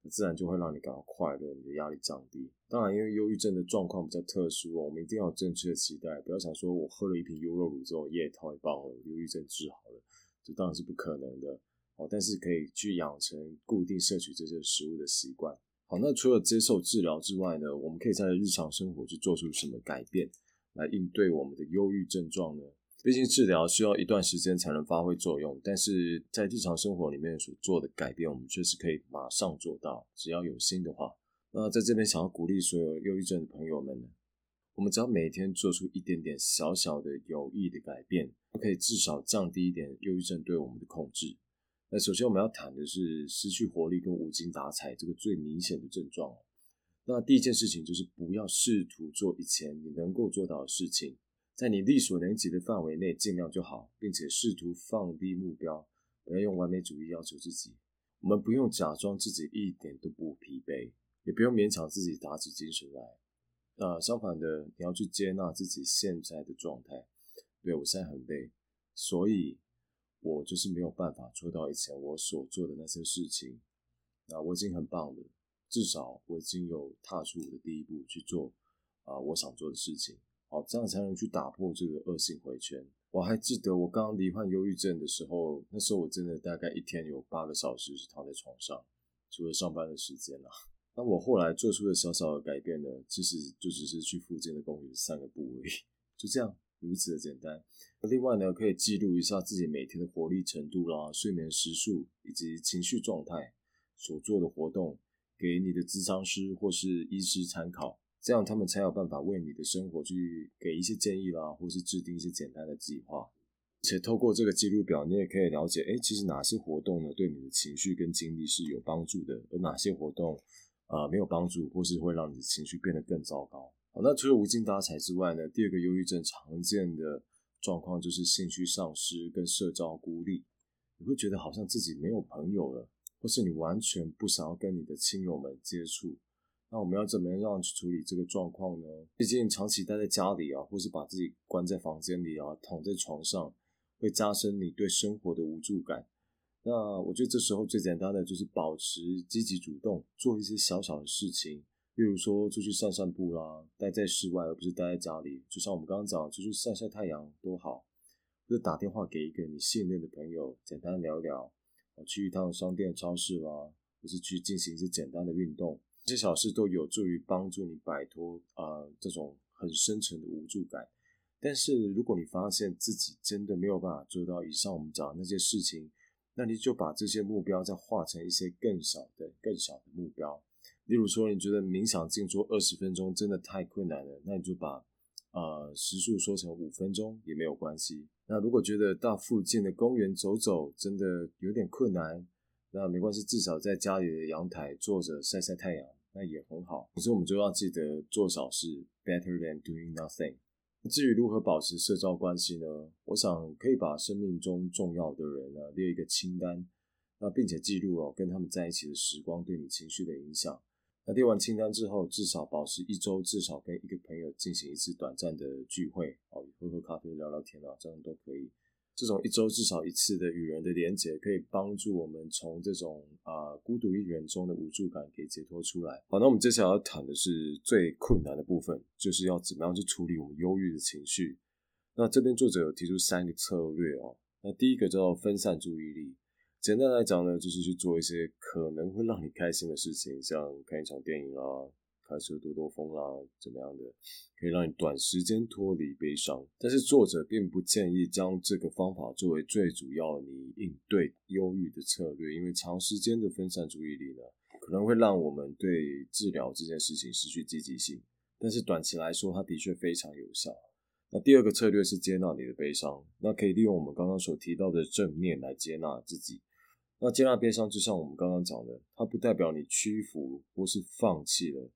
自然就会让你感到快乐，你的压力降低。当然，因为忧郁症的状况比较特殊哦，我们一定要有正确的期待，不要想说我喝了一瓶优酪乳之后，耶，太棒了，忧郁症治好了，这当然是不可能的哦。但是可以去养成固定摄取这些食物的习惯。好，那除了接受治疗之外呢，我们可以在日常生活去做出什么改变，来应对我们的忧郁症状呢？毕竟治疗需要一段时间才能发挥作用，但是在日常生活里面所做的改变，我们确实可以马上做到。只要有心的话，那在这边想要鼓励所有忧郁症的朋友们呢，我们只要每天做出一点点小小的有益的改变，可以至少降低一点忧郁症对我们的控制。那首先我们要谈的是失去活力跟无精打采这个最明显的症状。那第一件事情就是不要试图做以前你能够做到的事情。在你力所能及的范围内尽量就好，并且试图放低目标，不要用完美主义要求自己。我们不用假装自己一点都不疲惫，也不用勉强自己打起精神来。呃，相反的，你要去接纳自己现在的状态。对我现在很累，所以我就是没有办法做到以前我所做的那些事情。那我已经很棒了，至少我已经有踏出我的第一步去做啊我想做的事情。好，这样才能去打破这个恶性回圈。我还记得我刚刚罹患忧郁症的时候，那时候我真的大概一天有八个小时是躺在床上，除了上班的时间啊。那我后来做出的小小的改变呢，其实就只是去附近的公园散个步而已，就这样，如此的简单。另外呢，可以记录一下自己每天的活力程度啦、睡眠时数以及情绪状态，所做的活动，给你的咨商师或是医师参考。这样他们才有办法为你的生活去给一些建议啦，或是制定一些简单的计划。且透过这个记录表，你也可以了解，哎，其实哪些活动呢对你的情绪跟精力是有帮助的，而哪些活动啊没有帮助，或是会让你的情绪变得更糟糕。好，那除了无精打采之外呢，第二个忧郁症常见的状况就是兴趣丧失跟社交孤立。你会觉得好像自己没有朋友了，或是你完全不想要跟你的亲友们接触。那我们要怎么样去处理这个状况呢？毕竟长期待在家里啊，或是把自己关在房间里啊，躺在床上，会加深你对生活的无助感。那我觉得这时候最简单的就是保持积极主动，做一些小小的事情，例如说出去散散步啦，待在室外而不是待在家里。就像我们刚刚讲，出去晒晒太阳多好，或者打电话给一个你信任的朋友，简单聊聊，去一趟商店、超市啦，或是去进行一些简单的运动。这些小事都有助于帮助你摆脱啊这种很深沉的无助感。但是如果你发现自己真的没有办法做到以上我们讲的那些事情，那你就把这些目标再化成一些更小的、更小的目标。例如说，你觉得冥想静坐二十分钟真的太困难了，那你就把呃时速说成五分钟也没有关系。那如果觉得到附近的公园走走真的有点困难，那没关系，至少在家里的阳台坐着晒晒太阳。那也很好，可是我们就要记得做小事，better than doing nothing。至于如何保持社交关系呢？我想可以把生命中重要的人呢列一个清单，那并且记录哦跟他们在一起的时光对你情绪的影响。那列完清单之后，至少保持一周至少跟一个朋友进行一次短暂的聚会，哦，喝喝咖啡、聊聊天啊，这样都可以。这种一周至少一次的与人的连接，可以帮助我们从这种啊孤独一人中的无助感给解脱出来。好，那我们接下来要谈的是最困难的部分，就是要怎么样去处理我们忧郁的情绪。那这边作者有提出三个策略哦。那第一个叫做分散注意力，简单来讲呢，就是去做一些可能会让你开心的事情，像看一场电影啊。开车兜兜风啦，怎么样的可以让你短时间脱离悲伤？但是作者并不建议将这个方法作为最主要你应对忧郁的策略，因为长时间的分散注意力呢，可能会让我们对治疗这件事情失去积极性。但是短期来说，它的确非常有效。那第二个策略是接纳你的悲伤，那可以利用我们刚刚所提到的正面来接纳自己。那接纳悲伤，就像我们刚刚讲的，它不代表你屈服或是放弃了。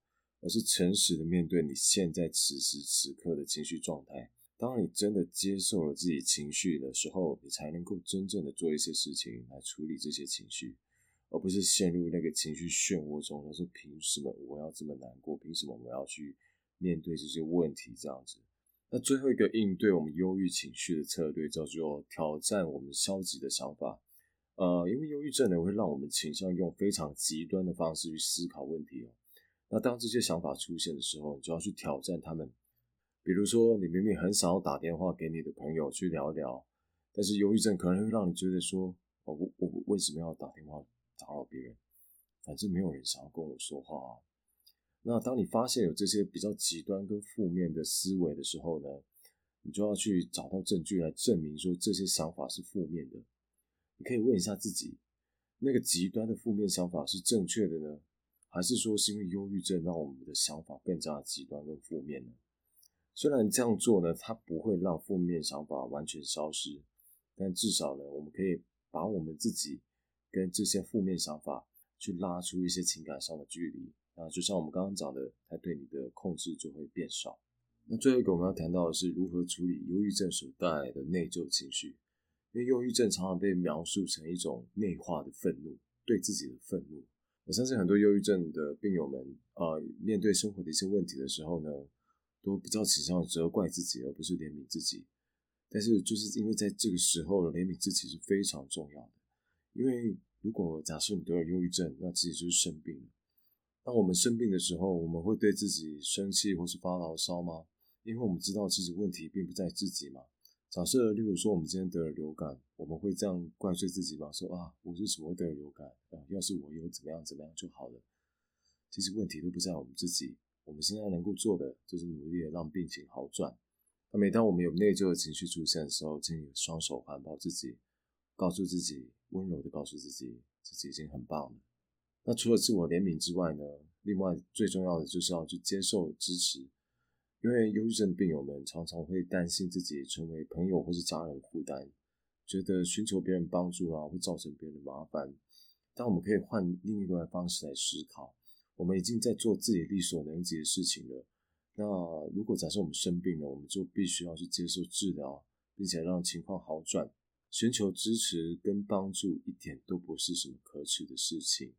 而是诚实的面对你现在此时此刻的情绪状态。当你真的接受了自己情绪的时候，你才能够真正的做一些事情来处理这些情绪，而不是陷入那个情绪漩涡中。说凭什么我要这么难过？凭什么我要去面对这些问题？这样子。那最后一个应对我们忧郁情绪的策略叫做挑战我们消极的想法。呃，因为忧郁症呢会让我们倾向用非常极端的方式去思考问题哦。那当这些想法出现的时候，你就要去挑战他们。比如说，你明明很想要打电话给你的朋友去聊聊，但是忧郁症可能会让你觉得说：“哦，我我为什么要打电话打扰别人？反正没有人想要跟我说话啊。”那当你发现有这些比较极端跟负面的思维的时候呢，你就要去找到证据来证明说这些想法是负面的。你可以问一下自己：那个极端的负面想法是正确的呢？还是说是因为忧郁症让我们的想法更加极端跟负面呢？虽然这样做呢，它不会让负面想法完全消失，但至少呢，我们可以把我们自己跟这些负面想法去拉出一些情感上的距离。那就像我们刚刚讲的，它对你的控制就会变少。那最后一个我们要谈到的是如何处理忧郁症所带来的内疚情绪，因为忧郁症常常被描述成一种内化的愤怒，对自己的愤怒。我相信很多忧郁症的病友们啊，面对生活的一些问题的时候呢，都比较倾向责怪自己，而不是怜悯自己。但是就是因为在这个时候，怜悯自己是非常重要的。因为如果假设你得了忧郁症，那自己就是生病。当我们生病的时候，我们会对自己生气或是发牢骚吗？因为我们知道其实问题并不在自己嘛。假设例如说我们今天得了流感，我们会这样怪罪自己吗？说啊，我为什么会得了流感？啊，要是我有怎么样怎么样就好了。其实问题都不在我们自己。我们现在能够做的就是努力的让病情好转。那每当我们有内疚的情绪出现的时候，请你双手环抱自己，告诉自己，温柔的告诉自己，自己已经很棒了。那除了自我怜悯之外呢？另外最重要的就是要去接受支持，因为忧郁症病友们常常会担心自己成为朋友或是家人的负担，觉得寻求别人帮助啊会造成别人的麻烦。但我们可以换另一个方式来思考。我们已经在做自己力所能及的事情了。那如果假设我们生病了，我们就必须要去接受治疗，并且让情况好转，寻求支持跟帮助，一点都不是什么可耻的事情。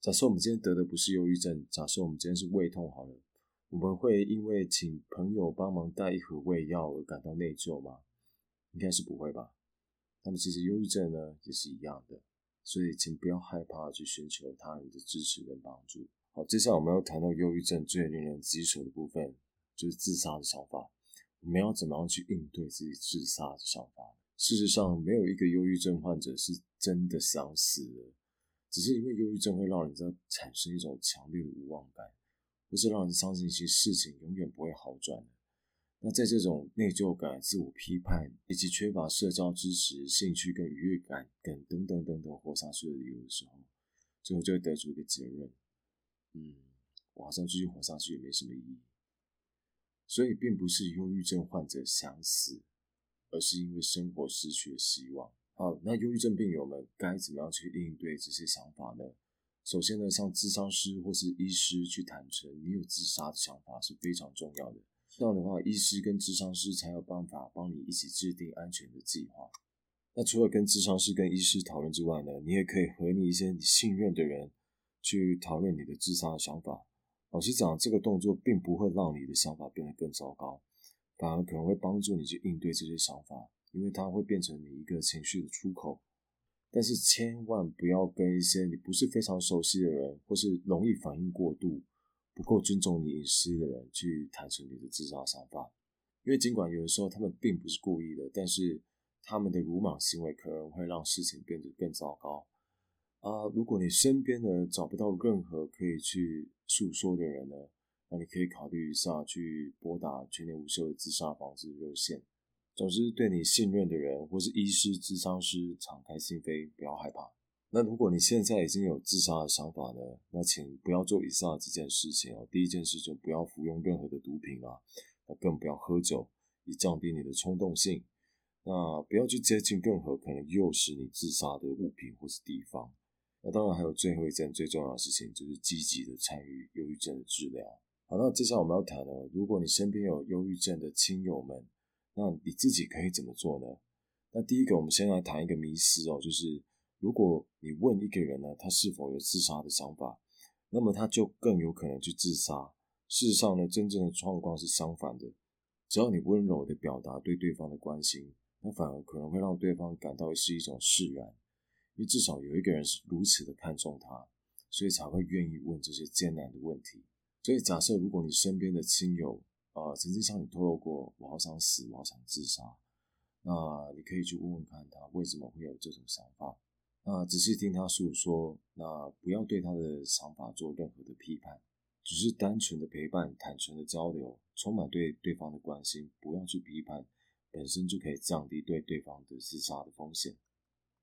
假设我们今天得的不是忧郁症，假设我们今天是胃痛好了，我们会因为请朋友帮忙带一盒胃药而感到内疚吗？应该是不会吧。那么其实忧郁症呢也是一样的。所以，请不要害怕去寻求他人的支持跟帮助。好，接下来我们要谈到忧郁症最令人棘手的部分，就是自杀的想法。我们要怎么样去应对自己自杀的想法？事实上，没有一个忧郁症患者是真的想死的，只是因为忧郁症会让人在产生一种强烈的无望感，或是让人相信一些事情永远不会好转的。那在这种内疚感、自我批判以及缺乏社交支持、兴趣跟愉悦感等等等等等活下去的理由的时候，最后就会得出一个结论：嗯，我好像继续活下去也没什么意义。所以，并不是忧郁症患者想死，而是因为生活失去了希望。好，那忧郁症病友们该怎么样去应对这些想法呢？首先呢，向咨商师或是医师去坦诚你有自杀的想法是非常重要的。这样的话，医师跟智商师才有办法帮你一起制定安全的计划。那除了跟智商师跟医师讨论之外呢，你也可以和你一些你信任的人去讨论你的自杀的想法。老实讲，这个动作并不会让你的想法变得更糟糕，反而可能会帮助你去应对这些想法，因为它会变成你一个情绪的出口。但是千万不要跟一些你不是非常熟悉的人，或是容易反应过度。不够尊重你隐私的人去坦诚你的自杀想法，因为尽管有的时候他们并不是故意的，但是他们的鲁莽行为可能会让事情变得更糟糕。啊，如果你身边呢找不到任何可以去诉说的人呢，那你可以考虑一下去拨打全年无休的自杀防治热线。总之，对你信任的人或是医师、智商师，敞开心扉，不要害怕。那如果你现在已经有自杀的想法呢？那请不要做以下几件事情哦。第一件事就不要服用任何的毒品啊，那更不要喝酒，以降低你的冲动性。那不要去接近任何可能诱使你自杀的物品或是地方。那当然还有最后一件最重要的事情，就是积极的参与忧郁症的治疗。好，那接下来我们要谈的，如果你身边有忧郁症的亲友们，那你自己可以怎么做呢？那第一个，我们先来谈一个迷思哦，就是。如果你问一个人呢，他是否有自杀的想法，那么他就更有可能去自杀。事实上呢，真正的状况是相反的。只要你温柔的表达对对方的关心，那反而可能会让对方感到是一种释然，因为至少有一个人是如此的看重他，所以才会愿意问这些艰难的问题。所以假设如果你身边的亲友啊曾经向你透露过“我好想死，我好想自杀”，那你可以去问问看他为什么会有这种想法。那仔细听他诉说，那不要对他的想法做任何的批判，只是单纯的陪伴、坦诚的交流，充满对对方的关心，不要去批判，本身就可以降低对对方的自杀的风险。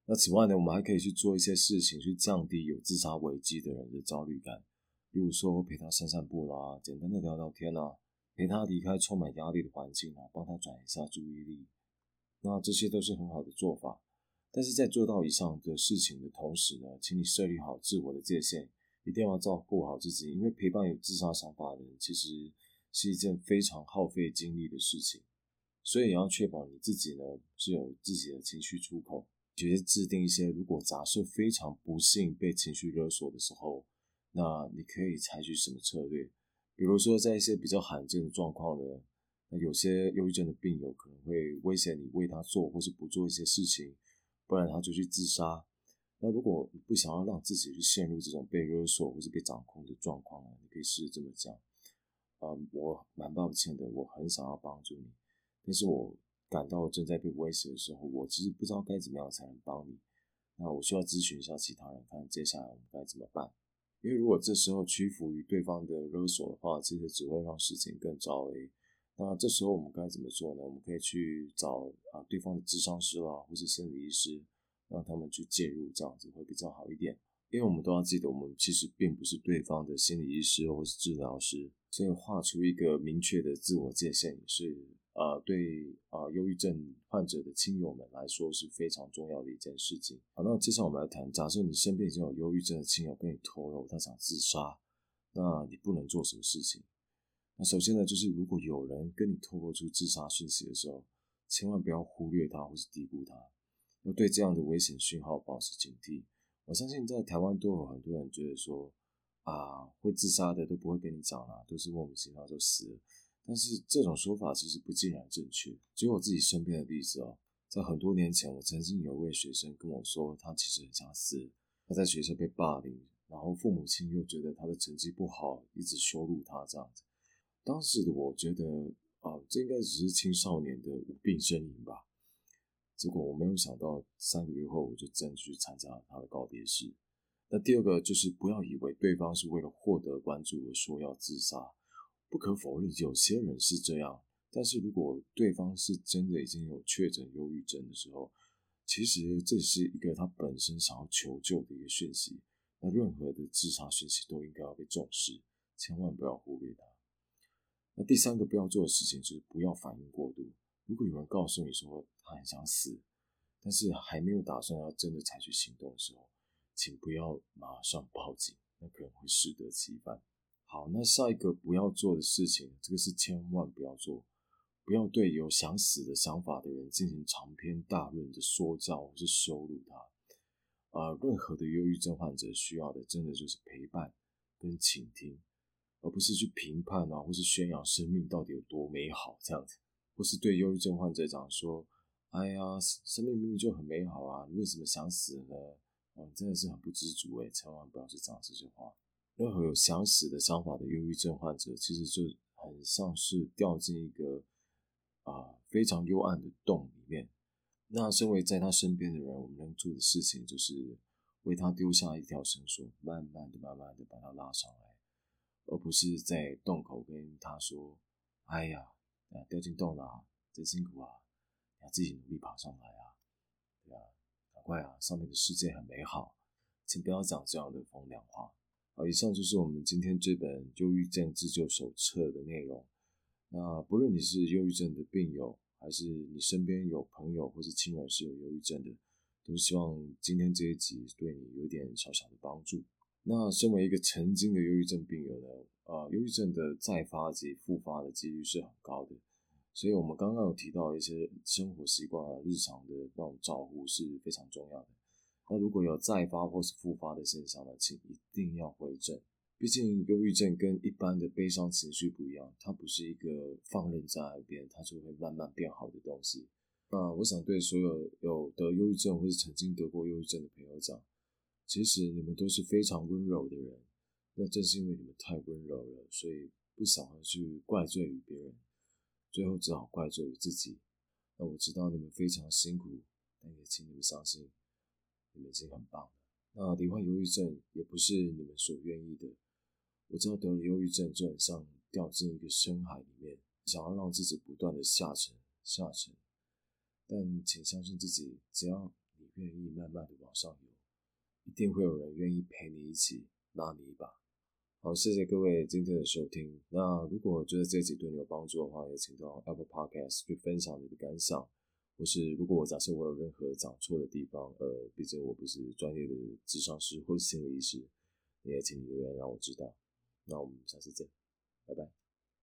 那此外呢，我们还可以去做一些事情，去降低有自杀危机的人的焦虑感，例如说陪他散散步啦，简单的聊聊天啦，陪他离开充满压力的环境啊，帮他转移一下注意力，那这些都是很好的做法。但是在做到以上的事情的同时呢，请你设立好自我的界限，一定要照顾好自己。因为陪伴有自杀想法的人，其实是一件非常耗费精力的事情，所以也要确保你自己呢是有自己的情绪出口，直接制定一些，如果假设非常不幸被情绪勒索的时候，那你可以采取什么策略，比如说在一些比较罕见的状况呢，那有些忧郁症的病友可能会威胁你为他做或是不做一些事情，不然他就去自杀。那如果你不想要让自己去陷入这种被勒索或是被掌控的状况呢，你可以试着这么讲：，嗯，我蛮抱歉的，我很想要帮助你，但是我感到正在被威胁的时候，我其实不知道该怎么样才能帮你。那我需要咨询一下其他人，看接下来我们该怎么办。因为如果这时候屈服于对方的勒索的话，其实只会让事情更糟。诶，那这时候我们该怎么做呢？我们可以去找啊对方的智商师啦，或是心理医师，让他们去介入，这样子会比较好一点。因为我们都要记得，我们其实并不是对方的心理医师或是治疗师，所以画出一个明确的自我界限也是。呃，对啊，忧郁症患者的亲友们来说是非常重要的一件事情。好，那接下来我们来谈，假设你身边已经有忧郁症的亲友跟你透露他想自杀，那你不能做什么事情？那首先呢，就是如果有人跟你透露出自杀讯息的时候，千万不要忽略他或是低估他，要对这样的危险讯号保持警惕。我相信在台湾都有很多人觉得说，啊，会自杀的都不会跟你讲啦，都是莫名其妙就死了。但是这种说法其实不尽然正确。举我自己身边的例子哦，在很多年前，我曾经有一位学生跟我说，他其实很想死。他在学校被霸凌，然后父母亲又觉得他的成绩不好，一直羞辱他这样子。当时的我觉得啊，这应该只是青少年的无病呻吟吧。结果我没有想到，三个月后我就真的去参加了他的告别式。那第二个就是不要以为对方是为了获得关注而说要自杀。不可否认，有些人是这样。但是如果对方是真的已经有确诊忧郁症的时候，其实这是一个他本身想要求救的一个讯息。那任何的自杀讯息都应该要被重视，千万不要忽略它。那第三个不要做的事情就是不要反应过度。如果有人告诉你说他很想死，但是还没有打算要真的采取行动的时候，请不要马上报警，那可能会适得其反。好，那下一个不要做的事情，这个是千万不要做，不要对有想死的想法的人进行长篇大论的说教或是羞辱他。啊，任何的忧郁症患者需要的，真的就是陪伴跟倾听，而不是去评判啊，或是宣扬生命到底有多美好这样子，或是对忧郁症患者讲说，哎呀，生命明明就很美好啊，你为什么想死呢？哦，真的是很不知足诶，千万不要去讲这些话。任何有想死的想法的忧郁症患者，其实就很像是掉进一个啊非常幽暗的洞里面。那身为在他身边的人，我们能做的事情就是为他丢下一条绳索，慢慢的、慢慢的把他拉上来，而不是在洞口跟他说：“哎呀，啊掉进洞了，真辛苦啊，你要自己努力爬上来啊，对啊，赶快啊，上面的世界很美好。”请不要讲这样的风凉话。好，以上就是我们今天这本《忧郁症自救手册》的内容。那不论你是忧郁症的病友，还是你身边有朋友或是亲人是有忧郁症的，都希望今天这一集对你有点小小的帮助。那身为一个曾经的忧郁症病友呢，呃，忧郁症的再发及复发的几率是很高的，所以我们刚刚有提到一些生活习惯啊、日常的那种照护是非常重要的。那如果有再发或是复发的现象呢，请一定要回诊。毕竟忧郁症跟一般的悲伤情绪不一样，它不是一个放任在那边，它就会慢慢变好的东西。那我想对所有有得忧郁症或是曾经得过忧郁症的朋友讲，其实你们都是非常温柔的人。那正是因为你们太温柔了，所以不想要去怪罪于别人，最后只好怪罪于自己。那我知道你们非常辛苦，但也请你们相信。你们已经很棒了。那罹患忧郁症也不是你们所愿意的。我知道得了忧郁症就很像掉进一个深海里面，想要让自己不断的下沉下沉。但请相信自己，只要你愿意慢慢的往上游，一定会有人愿意陪你一起拉你一把。好，谢谢各位今天的收听。那如果觉得这集对你有帮助的话，也请到 Apple Podcast 去分享你的感想。或是如果我假设我有任何讲错的地方，呃，毕竟我不是专业的智商师或是心理医师，你也请你留言让我知道。那我们下次见，拜拜。